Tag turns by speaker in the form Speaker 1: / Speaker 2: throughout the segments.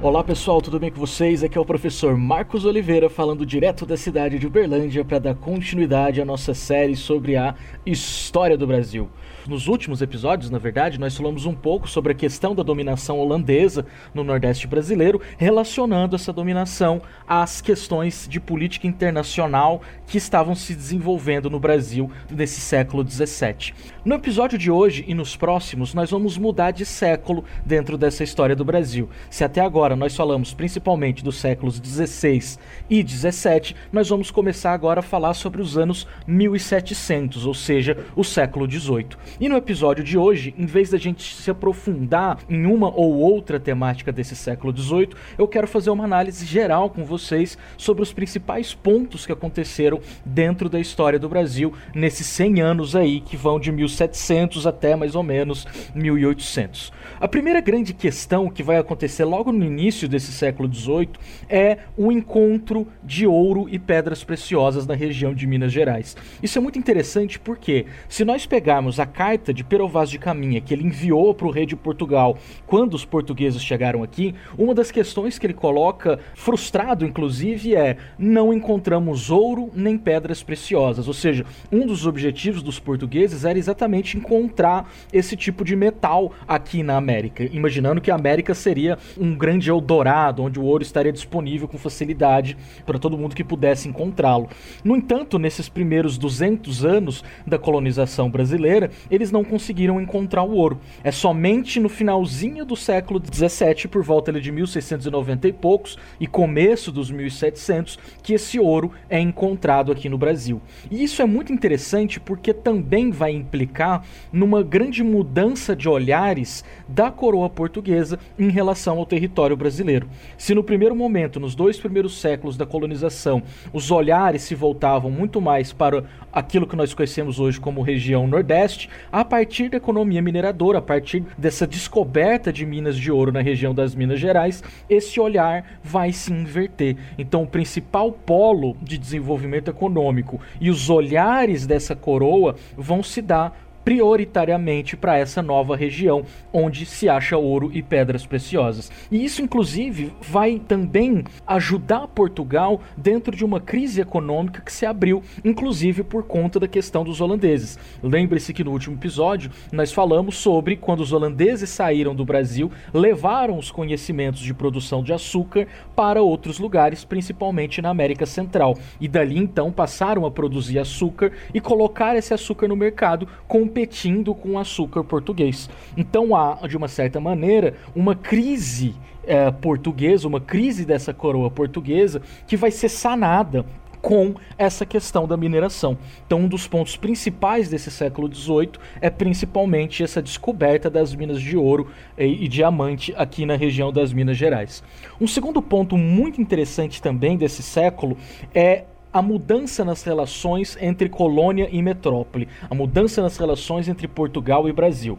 Speaker 1: Olá pessoal, tudo bem com vocês? Aqui é o professor Marcos Oliveira falando direto da cidade de Uberlândia para dar continuidade à nossa série sobre a história do Brasil. Nos últimos episódios, na verdade, nós falamos um pouco sobre a questão da dominação holandesa no Nordeste brasileiro, relacionando essa dominação às questões de política internacional que estavam se desenvolvendo no Brasil nesse século XVII. No episódio de hoje e nos próximos, nós vamos mudar de século dentro dessa história do Brasil. Se até agora nós falamos principalmente dos séculos XVI e XVII, nós vamos começar agora a falar sobre os anos 1700, ou seja, o século XVIII. E no episódio de hoje, em vez da gente se aprofundar em uma ou outra temática desse século XVIII, eu quero fazer uma análise geral com vocês sobre os principais pontos que aconteceram dentro da história do Brasil nesses 100 anos aí que vão de 1700 até mais ou menos 1800. A primeira grande questão que vai acontecer logo no início desse século XVIII é o encontro de ouro e pedras preciosas na região de Minas Gerais. Isso é muito interessante porque se nós pegarmos a carta de Pero Vaz de Caminha que ele enviou para o rei de Portugal quando os portugueses chegaram aqui, uma das questões que ele coloca, frustrado inclusive, é não encontramos ouro nem pedras preciosas. Ou seja, um dos objetivos dos portugueses era exatamente encontrar esse tipo de metal aqui na América, imaginando que a América seria um grande Eldorado, onde o ouro estaria disponível com facilidade para todo mundo que pudesse encontrá-lo. No entanto, nesses primeiros 200 anos da colonização brasileira, eles não conseguiram encontrar o ouro. É somente no finalzinho do século 17, por volta de 1690 e poucos, e começo dos 1700, que esse ouro é encontrado aqui no Brasil. E isso é muito interessante porque também vai implicar numa grande mudança de olhares da coroa portuguesa em relação ao território brasileiro. Se no primeiro momento, nos dois primeiros séculos da colonização, os olhares se voltavam muito mais para aquilo que nós conhecemos hoje como região Nordeste, a partir da economia mineradora, a partir dessa descoberta de minas de ouro na região das Minas Gerais, esse olhar vai se inverter. Então, o principal polo de desenvolvimento econômico e os olhares dessa coroa vão se dar prioritariamente para essa nova região onde se acha ouro e pedras preciosas. E isso, inclusive, vai também ajudar Portugal dentro de uma crise econômica que se abriu, inclusive por conta da questão dos holandeses. Lembre-se que no último episódio nós falamos sobre quando os holandeses saíram do Brasil, levaram os conhecimentos de produção de açúcar para outros lugares, principalmente na América Central. E dali então passaram a produzir açúcar e colocar esse açúcar no mercado com competindo com o açúcar português. Então há, de uma certa maneira, uma crise é, portuguesa, uma crise dessa coroa portuguesa que vai ser sanada com essa questão da mineração. Então, um dos pontos principais desse século XVIII é principalmente essa descoberta das minas de ouro e, e, diamante aqui na região das Minas Gerais. Um segundo ponto muito interessante também desse século é a mudança nas relações entre colônia e metrópole, a mudança nas relações entre Portugal e Brasil.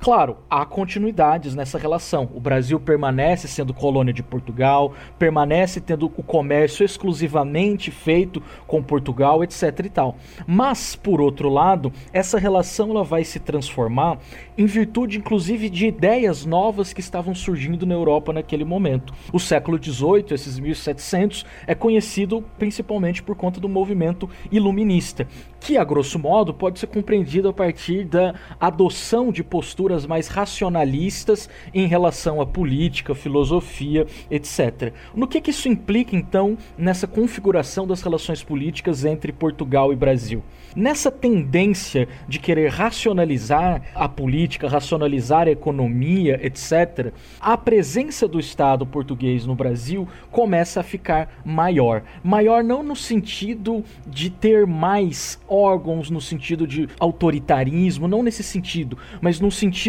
Speaker 1: Claro, há continuidades nessa relação. O Brasil permanece sendo colônia de Portugal, permanece tendo o comércio exclusivamente feito com Portugal, etc e tal. Mas, por outro lado, essa relação ela vai se transformar em virtude, inclusive, de ideias novas que estavam surgindo na Europa naquele momento. O século XVIII, esses 1700, é conhecido principalmente por conta do movimento iluminista, que, a grosso modo, pode ser compreendido a partir da adoção de posturas mais racionalistas em relação à política, filosofia, etc. No que, que isso implica, então, nessa configuração das relações políticas entre Portugal e Brasil? Nessa tendência de querer racionalizar a política, racionalizar a economia, etc., a presença do Estado português no Brasil começa a ficar maior. Maior não no sentido de ter mais órgãos, no sentido de autoritarismo, não nesse sentido, mas no sentido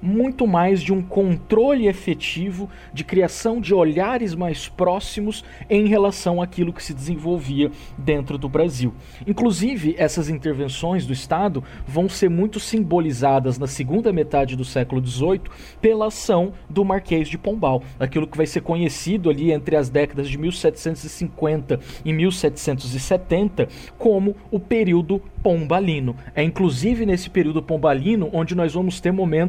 Speaker 1: muito mais de um controle efetivo, de criação de olhares mais próximos em relação àquilo que se desenvolvia dentro do Brasil. Inclusive, essas intervenções do Estado vão ser muito simbolizadas na segunda metade do século XVIII pela ação do Marquês de Pombal, aquilo que vai ser conhecido ali entre as décadas de 1750 e 1770 como o período pombalino. É inclusive nesse período pombalino onde nós vamos ter momentos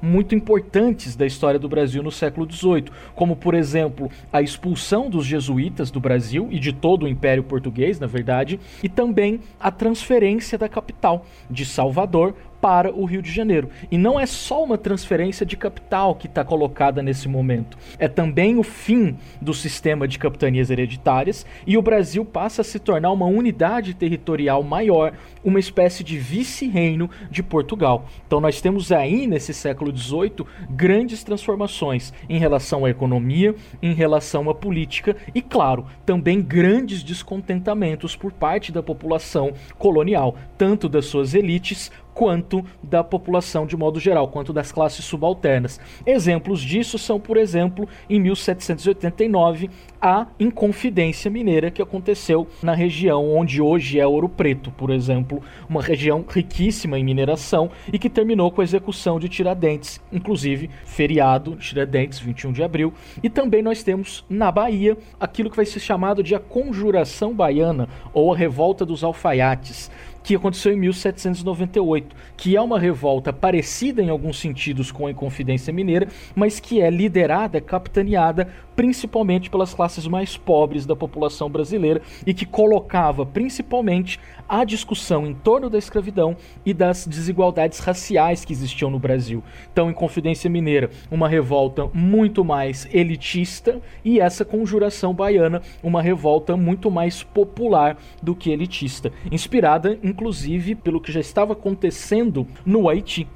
Speaker 1: muito importantes da história do Brasil no século XVIII, como por exemplo a expulsão dos jesuítas do Brasil e de todo o Império Português, na verdade, e também a transferência da capital de Salvador para o Rio de Janeiro. E não é só uma transferência de capital que está colocada nesse momento, é também o fim do sistema de capitanias hereditárias e o Brasil passa a se tornar uma unidade territorial maior, uma espécie de vice-reino de Portugal. Então nós temos aí nesse século XVIII grandes transformações em relação à economia, em relação à política e, claro, também grandes descontentamentos por parte da população colonial, tanto das suas elites quanto da população de modo geral, quanto das classes subalternas. Exemplos disso são, por exemplo, em 1789, a Inconfidência Mineira que aconteceu na região onde hoje é Ouro Preto, por exemplo, uma região riquíssima em mineração e que terminou com a execução de Tiradentes, inclusive feriado Tiradentes, 21 de abril. E também nós temos na Bahia aquilo que vai ser chamado de a Conjuração Baiana ou a Revolta dos Alfaiates que aconteceu em 1798, que é uma revolta parecida em alguns sentidos com a Inconfidência Mineira, mas que é liderada, capitaneada principalmente pelas classes mais pobres da população brasileira e que colocava principalmente a discussão em torno da escravidão e das desigualdades raciais que existiam no Brasil. Então, em Confidência Mineira, uma revolta muito mais elitista e essa conjuração baiana, uma revolta muito mais popular do que elitista, inspirada inclusive pelo que já estava acontecendo no Haiti.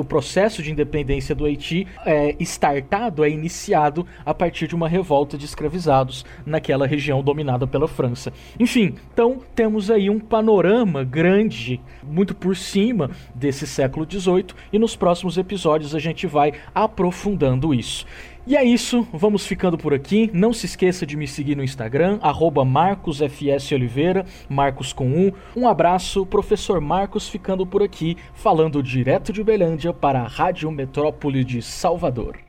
Speaker 1: o processo de independência do Haiti é startado, é iniciado a partir de uma revolta de escravizados naquela região dominada pela França. Enfim, então temos aí um panorama grande, muito por cima desse século XVIII, e nos próximos episódios a gente vai aprofundando isso. E é isso, vamos ficando por aqui. Não se esqueça de me seguir no Instagram, MarcosFSOliveira, Marcos com um. Um abraço, professor Marcos ficando por aqui, falando direto de Belândia para a Rádio Metrópole de Salvador.